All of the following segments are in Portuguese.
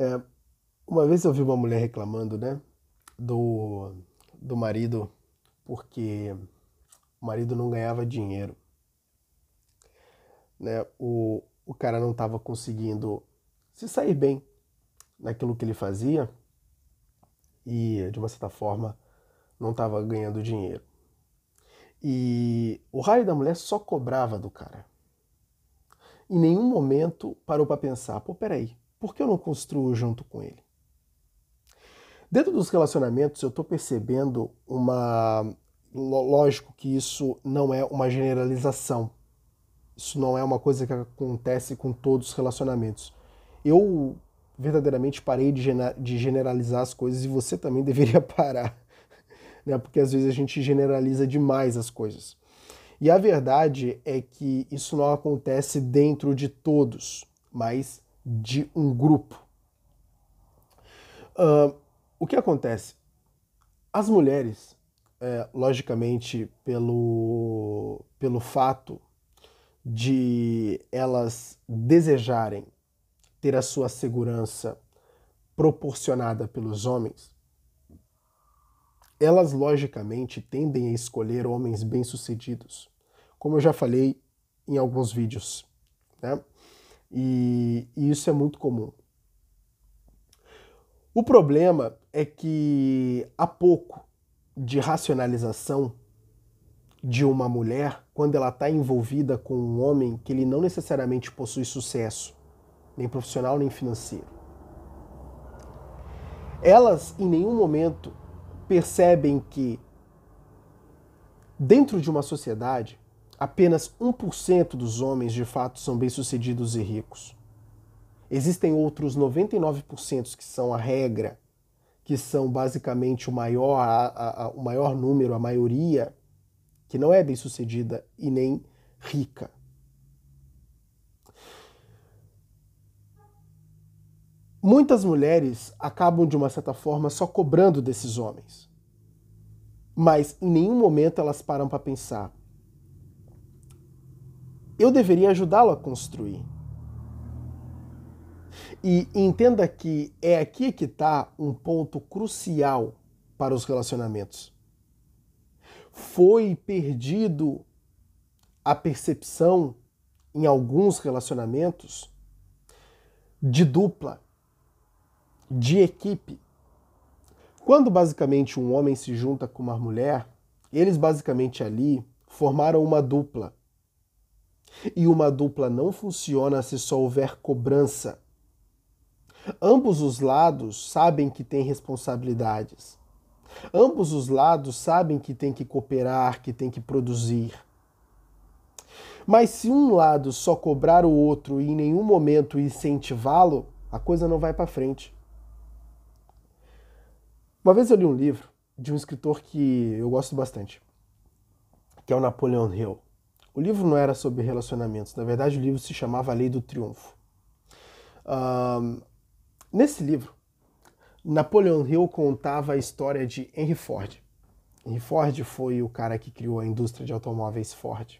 É, uma vez eu vi uma mulher reclamando, né, do, do marido, porque o marido não ganhava dinheiro. Né, o, o cara não estava conseguindo se sair bem naquilo que ele fazia e, de uma certa forma, não estava ganhando dinheiro. E o raio da mulher só cobrava do cara. Em nenhum momento parou para pensar: pô, peraí, por que eu não construo junto com ele? Dentro dos relacionamentos, eu estou percebendo uma. Lógico que isso não é uma generalização. Isso não é uma coisa que acontece com todos os relacionamentos. Eu verdadeiramente parei de generalizar as coisas e você também deveria parar né? porque às vezes a gente generaliza demais as coisas. E a verdade é que isso não acontece dentro de todos, mas de um grupo. Uh, o que acontece? As mulheres, é, logicamente, pelo, pelo fato de elas desejarem ter a sua segurança proporcionada pelos homens, elas logicamente tendem a escolher homens bem-sucedidos, como eu já falei em alguns vídeos, né? E, e isso é muito comum. O problema é que há pouco de racionalização de uma mulher quando ela está envolvida com um homem que ele não necessariamente possui sucesso, nem profissional nem financeiro. Elas em nenhum momento percebem que, dentro de uma sociedade, apenas 1% dos homens de fato são bem-sucedidos e ricos. Existem outros 99% que são a regra, que são basicamente o maior, a, a, o maior número, a maioria, que não é bem-sucedida e nem rica. Muitas mulheres acabam, de uma certa forma, só cobrando desses homens. Mas em nenhum momento elas param para pensar. Eu deveria ajudá-lo a construir. E entenda que é aqui que está um ponto crucial para os relacionamentos. Foi perdido a percepção em alguns relacionamentos de dupla de equipe. Quando basicamente um homem se junta com uma mulher, eles basicamente ali formaram uma dupla. E uma dupla não funciona se só houver cobrança. Ambos os lados sabem que têm responsabilidades. Ambos os lados sabem que tem que cooperar, que tem que produzir. Mas se um lado só cobrar o outro e em nenhum momento incentivá-lo, a coisa não vai para frente. Uma vez eu li um livro de um escritor que eu gosto bastante, que é o Napoleon Hill. O livro não era sobre relacionamentos, na verdade o livro se chamava A Lei do Triunfo. Nesse livro, Napoleon Hill contava a história de Henry Ford. Henry Ford foi o cara que criou a indústria de automóveis Ford.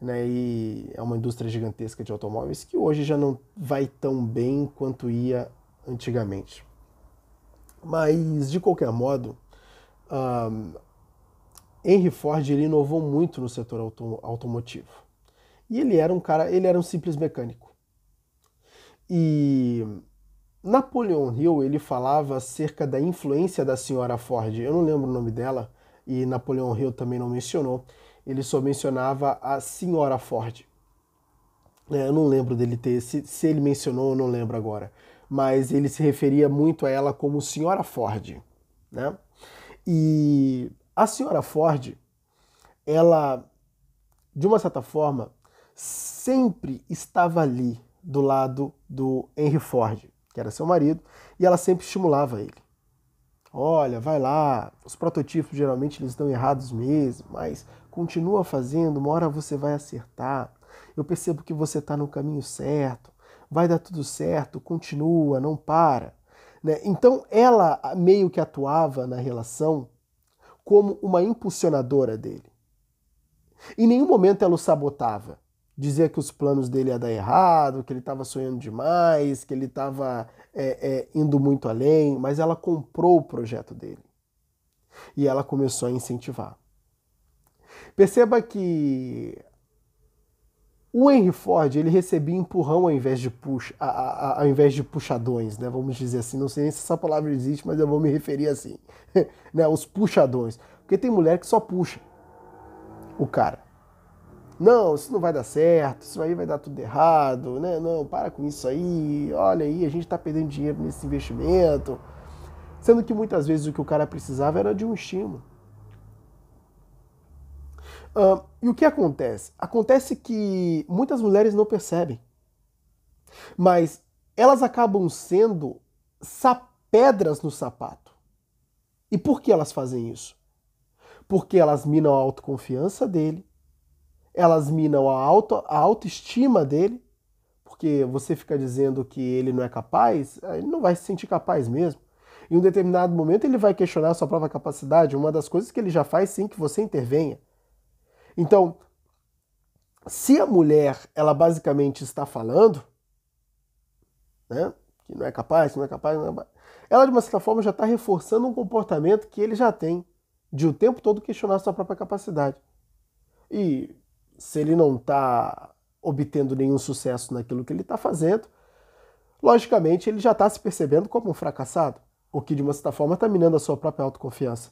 Né, e é uma indústria gigantesca de automóveis que hoje já não vai tão bem quanto ia antigamente. Mas, de qualquer modo, um, Henry Ford ele inovou muito no setor auto automotivo. E ele era um cara, ele era um simples mecânico. E Napoleon Hill ele falava acerca da influência da senhora Ford. Eu não lembro o nome dela e Napoleon Hill também não mencionou. Ele só mencionava a senhora Ford. É, eu não lembro dele ter, se, se ele mencionou, eu não lembro agora mas ele se referia muito a ela como Senhora Ford. Né? E a Senhora Ford, ela, de uma certa forma, sempre estava ali do lado do Henry Ford, que era seu marido, e ela sempre estimulava ele. Olha, vai lá, os prototipos geralmente eles estão errados mesmo, mas continua fazendo, uma hora você vai acertar. Eu percebo que você está no caminho certo vai dar tudo certo, continua, não para. Né? Então ela meio que atuava na relação como uma impulsionadora dele. Em nenhum momento ela o sabotava. dizia que os planos dele ia dar errado, que ele estava sonhando demais, que ele estava é, é, indo muito além, mas ela comprou o projeto dele e ela começou a incentivar. Perceba que o Henry Ford ele recebia empurrão ao invés de puxa, ao invés de puxadões, né? Vamos dizer assim. Não sei se essa palavra existe, mas eu vou me referir assim, né? Os puxadões, porque tem mulher que só puxa o cara. Não, isso não vai dar certo, isso aí vai dar tudo errado, né? Não, para com isso aí, olha aí, a gente está perdendo dinheiro nesse investimento. Sendo que muitas vezes o que o cara precisava era de um estímulo. E o que acontece? Acontece que muitas mulheres não percebem, mas elas acabam sendo pedras no sapato. E por que elas fazem isso? Porque elas minam a autoconfiança dele, elas minam a, auto, a autoestima dele, porque você fica dizendo que ele não é capaz, ele não vai se sentir capaz mesmo. Em um determinado momento ele vai questionar a sua própria capacidade, uma das coisas que ele já faz sem que você intervenha. Então, se a mulher, ela basicamente está falando, né, que não é capaz, que não é capaz, não é capaz, ela de uma certa forma já está reforçando um comportamento que ele já tem, de o tempo todo questionar sua própria capacidade. E se ele não está obtendo nenhum sucesso naquilo que ele está fazendo, logicamente ele já está se percebendo como um fracassado, o que de uma certa forma está minando a sua própria autoconfiança.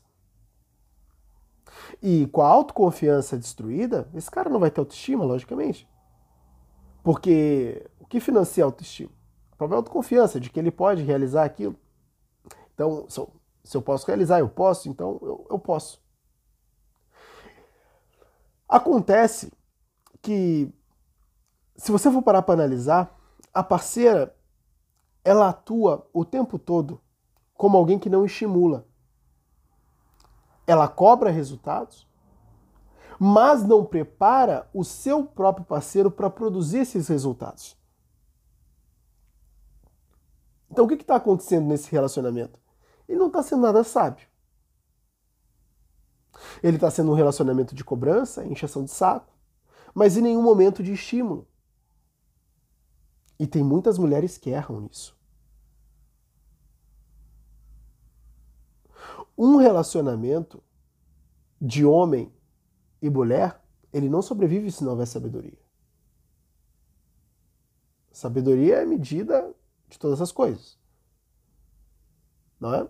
E com a autoconfiança destruída, esse cara não vai ter autoestima, logicamente. Porque o que financia a autoestima? A própria autoconfiança de que ele pode realizar aquilo. Então, se eu, se eu posso realizar, eu posso, então eu, eu posso. Acontece que, se você for parar para analisar, a parceira ela atua o tempo todo como alguém que não estimula. Ela cobra resultados, mas não prepara o seu próprio parceiro para produzir esses resultados. Então, o que está acontecendo nesse relacionamento? Ele não está sendo nada sábio. Ele está sendo um relacionamento de cobrança, encheção de saco, mas em nenhum momento de estímulo. E tem muitas mulheres que erram nisso. Um relacionamento de homem e mulher, ele não sobrevive se não houver sabedoria. Sabedoria é medida de todas as coisas. Não é?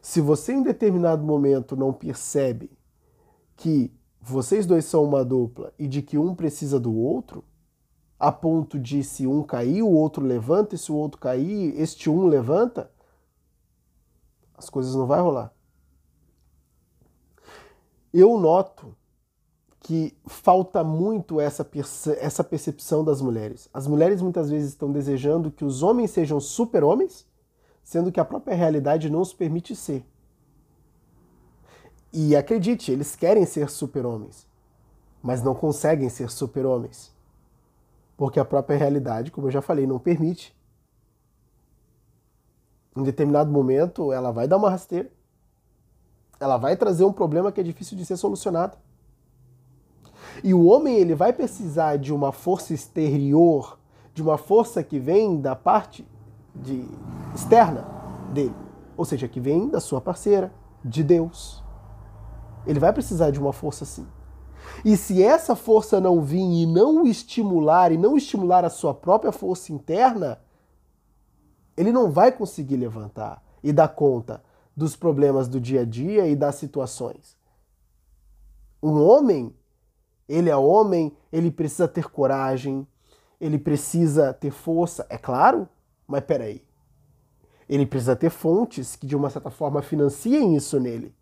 Se você em determinado momento não percebe que vocês dois são uma dupla e de que um precisa do outro, a ponto de se um cair, o outro levanta, e se o outro cair, este um levanta, as coisas não vai rolar. Eu noto que falta muito essa, perce essa percepção das mulheres. As mulheres muitas vezes estão desejando que os homens sejam super-homens sendo que a própria realidade não os permite ser. E acredite, eles querem ser super-homens, mas não conseguem ser super-homens. Porque a própria realidade, como eu já falei, não permite. Em determinado momento, ela vai dar uma rasteira. Ela vai trazer um problema que é difícil de ser solucionado. E o homem ele vai precisar de uma força exterior, de uma força que vem da parte de externa dele, ou seja, que vem da sua parceira, de Deus. Ele vai precisar de uma força assim. E se essa força não vir e não o estimular, e não estimular a sua própria força interna, ele não vai conseguir levantar e dar conta dos problemas do dia a dia e das situações. Um homem, ele é homem, ele precisa ter coragem, ele precisa ter força, é claro, mas peraí. Ele precisa ter fontes que, de uma certa forma, financiem isso nele.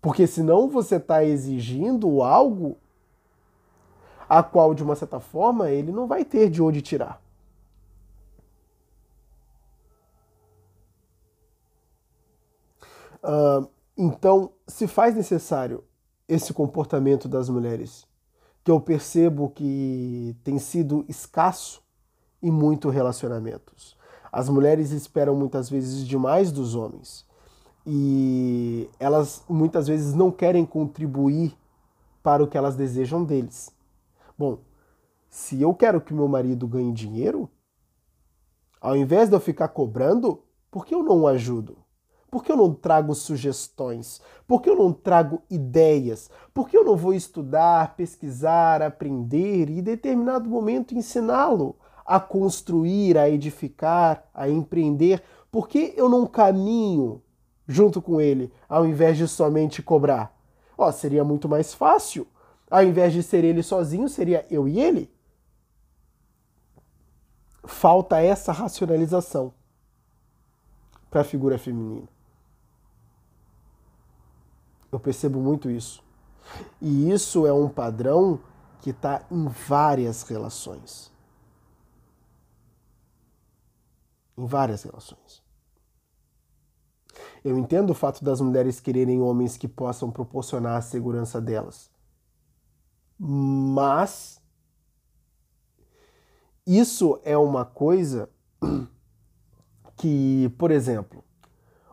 Porque senão você está exigindo algo a qual, de uma certa forma, ele não vai ter de onde tirar. Uh, então, se faz necessário esse comportamento das mulheres, que eu percebo que tem sido escasso e muito relacionamentos. As mulheres esperam muitas vezes demais dos homens e elas muitas vezes não querem contribuir para o que elas desejam deles. Bom, se eu quero que meu marido ganhe dinheiro, ao invés de eu ficar cobrando, por que eu não o ajudo? Por que eu não trago sugestões? Por que eu não trago ideias? Por que eu não vou estudar, pesquisar, aprender e, em determinado momento, ensiná-lo a construir, a edificar, a empreender? Por que eu não caminho junto com ele, ao invés de somente cobrar? Ó, seria muito mais fácil. Ao invés de ser ele sozinho, seria eu e ele. Falta essa racionalização para a figura feminina. Eu percebo muito isso. E isso é um padrão que está em várias relações. Em várias relações. Eu entendo o fato das mulheres quererem homens que possam proporcionar a segurança delas. Mas isso é uma coisa que, por exemplo,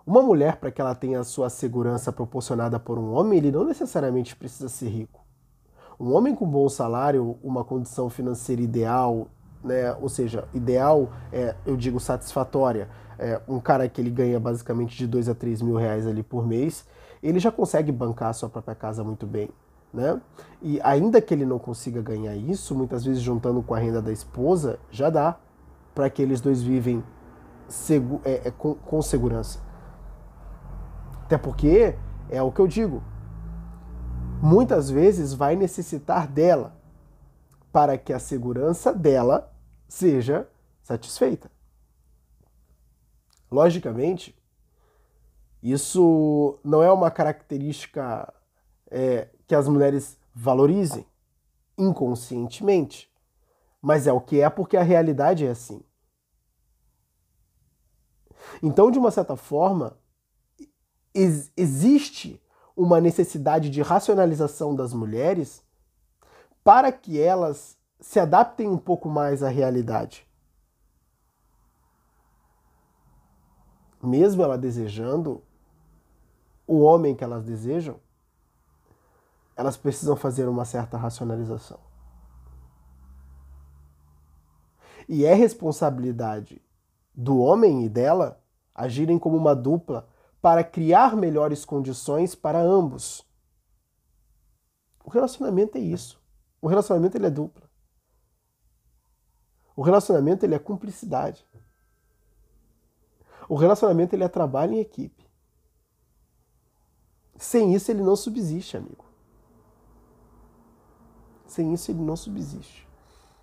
uma mulher, para que ela tenha a sua segurança proporcionada por um homem, ele não necessariamente precisa ser rico. Um homem com bom salário, uma condição financeira ideal, né, ou seja, ideal, é, eu digo satisfatória, é, um cara que ele ganha basicamente de 2 a 3 mil reais ali por mês, ele já consegue bancar a sua própria casa muito bem. Né? E ainda que ele não consiga ganhar isso, muitas vezes juntando com a renda da esposa, já dá para que eles dois vivem é, é, com, com segurança. Até porque é o que eu digo. Muitas vezes vai necessitar dela para que a segurança dela seja satisfeita. Logicamente, isso não é uma característica é, que as mulheres valorizem inconscientemente, mas é o que é porque a realidade é assim. Então, de uma certa forma, ex existe uma necessidade de racionalização das mulheres para que elas se adaptem um pouco mais à realidade. mesmo ela desejando o homem que elas desejam, elas precisam fazer uma certa racionalização. E é responsabilidade do homem e dela agirem como uma dupla para criar melhores condições para ambos. O relacionamento é isso. O relacionamento ele é dupla. O relacionamento ele é cumplicidade. O relacionamento ele é trabalho em equipe. Sem isso ele não subsiste, amigo. Sem isso ele não subsiste.